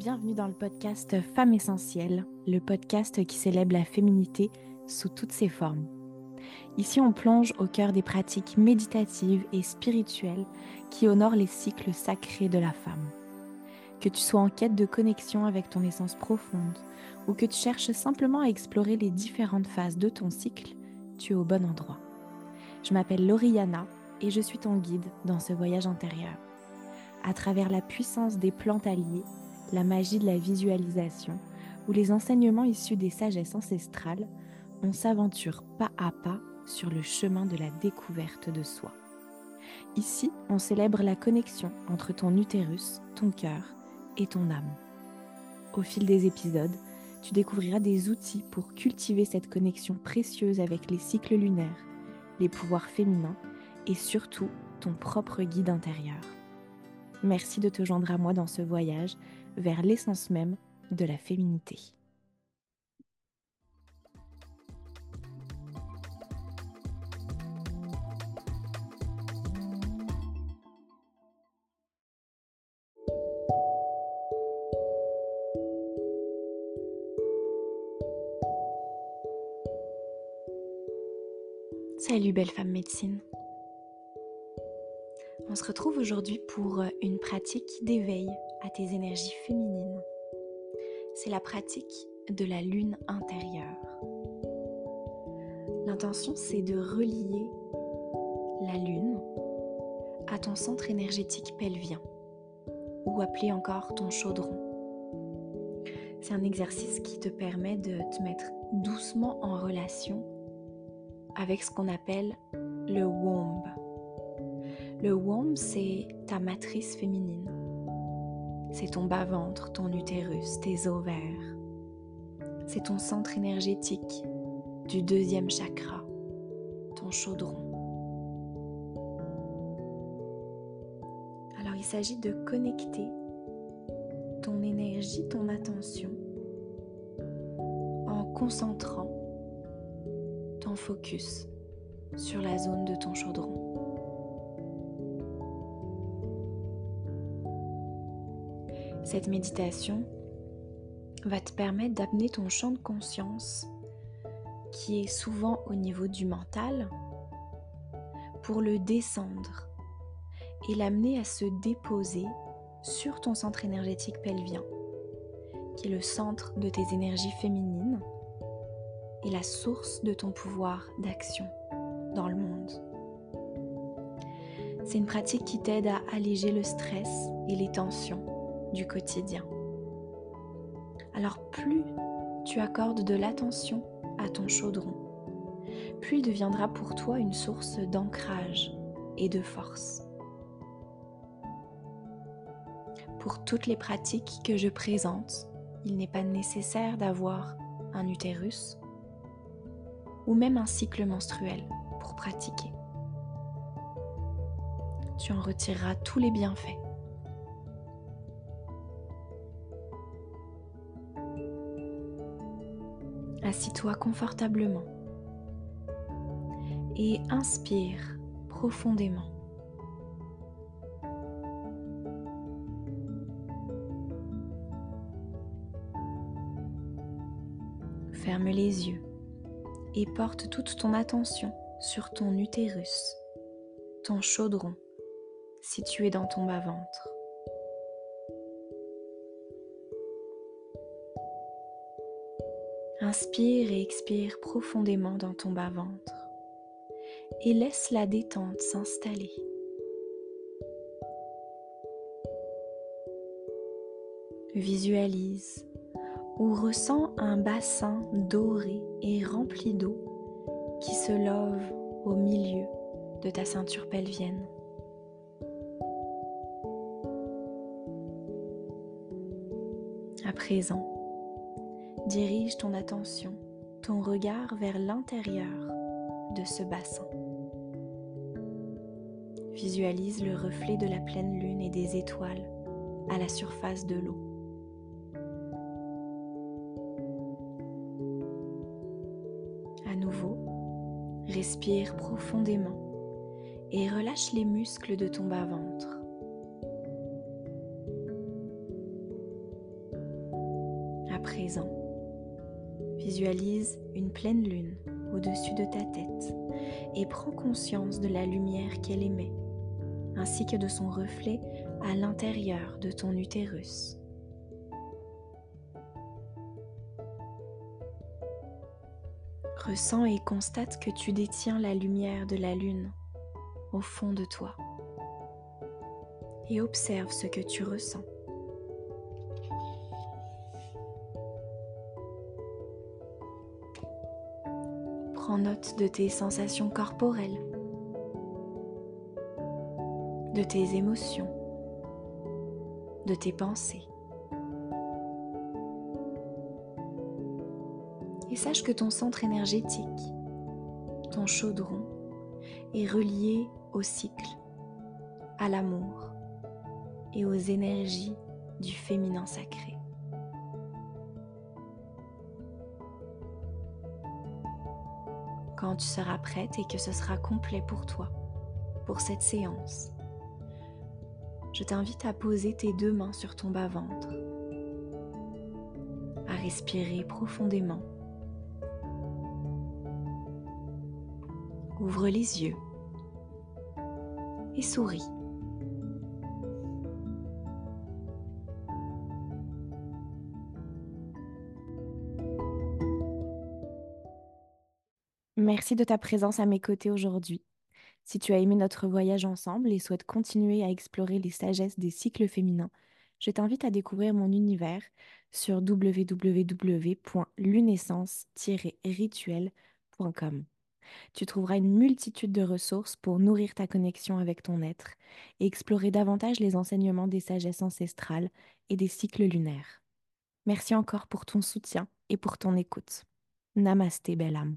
bienvenue dans le podcast Femmes Essentielles, le podcast qui célèbre la féminité sous toutes ses formes. Ici, on plonge au cœur des pratiques méditatives et spirituelles qui honorent les cycles sacrés de la femme. Que tu sois en quête de connexion avec ton essence profonde ou que tu cherches simplement à explorer les différentes phases de ton cycle, tu es au bon endroit. Je m'appelle Lauriana et je suis ton guide dans ce voyage intérieur. À travers la puissance des plantes alliées, la magie de la visualisation ou les enseignements issus des sagesses ancestrales, on s'aventure pas à pas sur le chemin de la découverte de soi. Ici, on célèbre la connexion entre ton utérus, ton cœur et ton âme. Au fil des épisodes, tu découvriras des outils pour cultiver cette connexion précieuse avec les cycles lunaires, les pouvoirs féminins et surtout ton propre guide intérieur. Merci de te joindre à moi dans ce voyage vers l'essence même de la féminité. Salut belle femme médecine. On se retrouve aujourd'hui pour une pratique d'éveil à tes énergies féminines. C'est la pratique de la lune intérieure. L'intention, c'est de relier la lune à ton centre énergétique pelvien, ou appelé encore ton chaudron. C'est un exercice qui te permet de te mettre doucement en relation avec ce qu'on appelle le womb. Le womb, c'est ta matrice féminine. C'est ton bas-ventre, ton utérus, tes ovaires. C'est ton centre énergétique du deuxième chakra, ton chaudron. Alors il s'agit de connecter ton énergie, ton attention en concentrant ton focus sur la zone de ton chaudron. Cette méditation va te permettre d'amener ton champ de conscience, qui est souvent au niveau du mental, pour le descendre et l'amener à se déposer sur ton centre énergétique pelvien, qui est le centre de tes énergies féminines et la source de ton pouvoir d'action dans le monde. C'est une pratique qui t'aide à alléger le stress et les tensions du quotidien. Alors plus tu accordes de l'attention à ton chaudron, plus il deviendra pour toi une source d'ancrage et de force. Pour toutes les pratiques que je présente, il n'est pas nécessaire d'avoir un utérus ou même un cycle menstruel pour pratiquer. Tu en retireras tous les bienfaits. Assis-toi confortablement et inspire profondément. Ferme les yeux et porte toute ton attention sur ton utérus, ton chaudron situé dans ton bas-ventre. Inspire et expire profondément dans ton bas-ventre et laisse la détente s'installer. Visualise ou ressens un bassin doré et rempli d'eau qui se love au milieu de ta ceinture pelvienne. À présent, dirige ton attention, ton regard vers l'intérieur de ce bassin. Visualise le reflet de la pleine lune et des étoiles à la surface de l'eau. À nouveau, respire profondément et relâche les muscles de ton bas-ventre. Visualise une pleine lune au-dessus de ta tête et prends conscience de la lumière qu'elle émet, ainsi que de son reflet à l'intérieur de ton utérus. Ressens et constate que tu détiens la lumière de la lune au fond de toi et observe ce que tu ressens. Prends note de tes sensations corporelles, de tes émotions, de tes pensées. Et sache que ton centre énergétique, ton chaudron, est relié au cycle, à l'amour et aux énergies du féminin sacré. Quand tu seras prête et que ce sera complet pour toi, pour cette séance, je t'invite à poser tes deux mains sur ton bas-ventre, à respirer profondément Ouvre les yeux et souris. Merci de ta présence à mes côtés aujourd'hui. Si tu as aimé notre voyage ensemble et souhaites continuer à explorer les sagesses des cycles féminins, je t'invite à découvrir mon univers sur www.lunescence-rituel.com. Tu trouveras une multitude de ressources pour nourrir ta connexion avec ton être et explorer davantage les enseignements des sagesses ancestrales et des cycles lunaires. Merci encore pour ton soutien et pour ton écoute. Namasté, belle âme.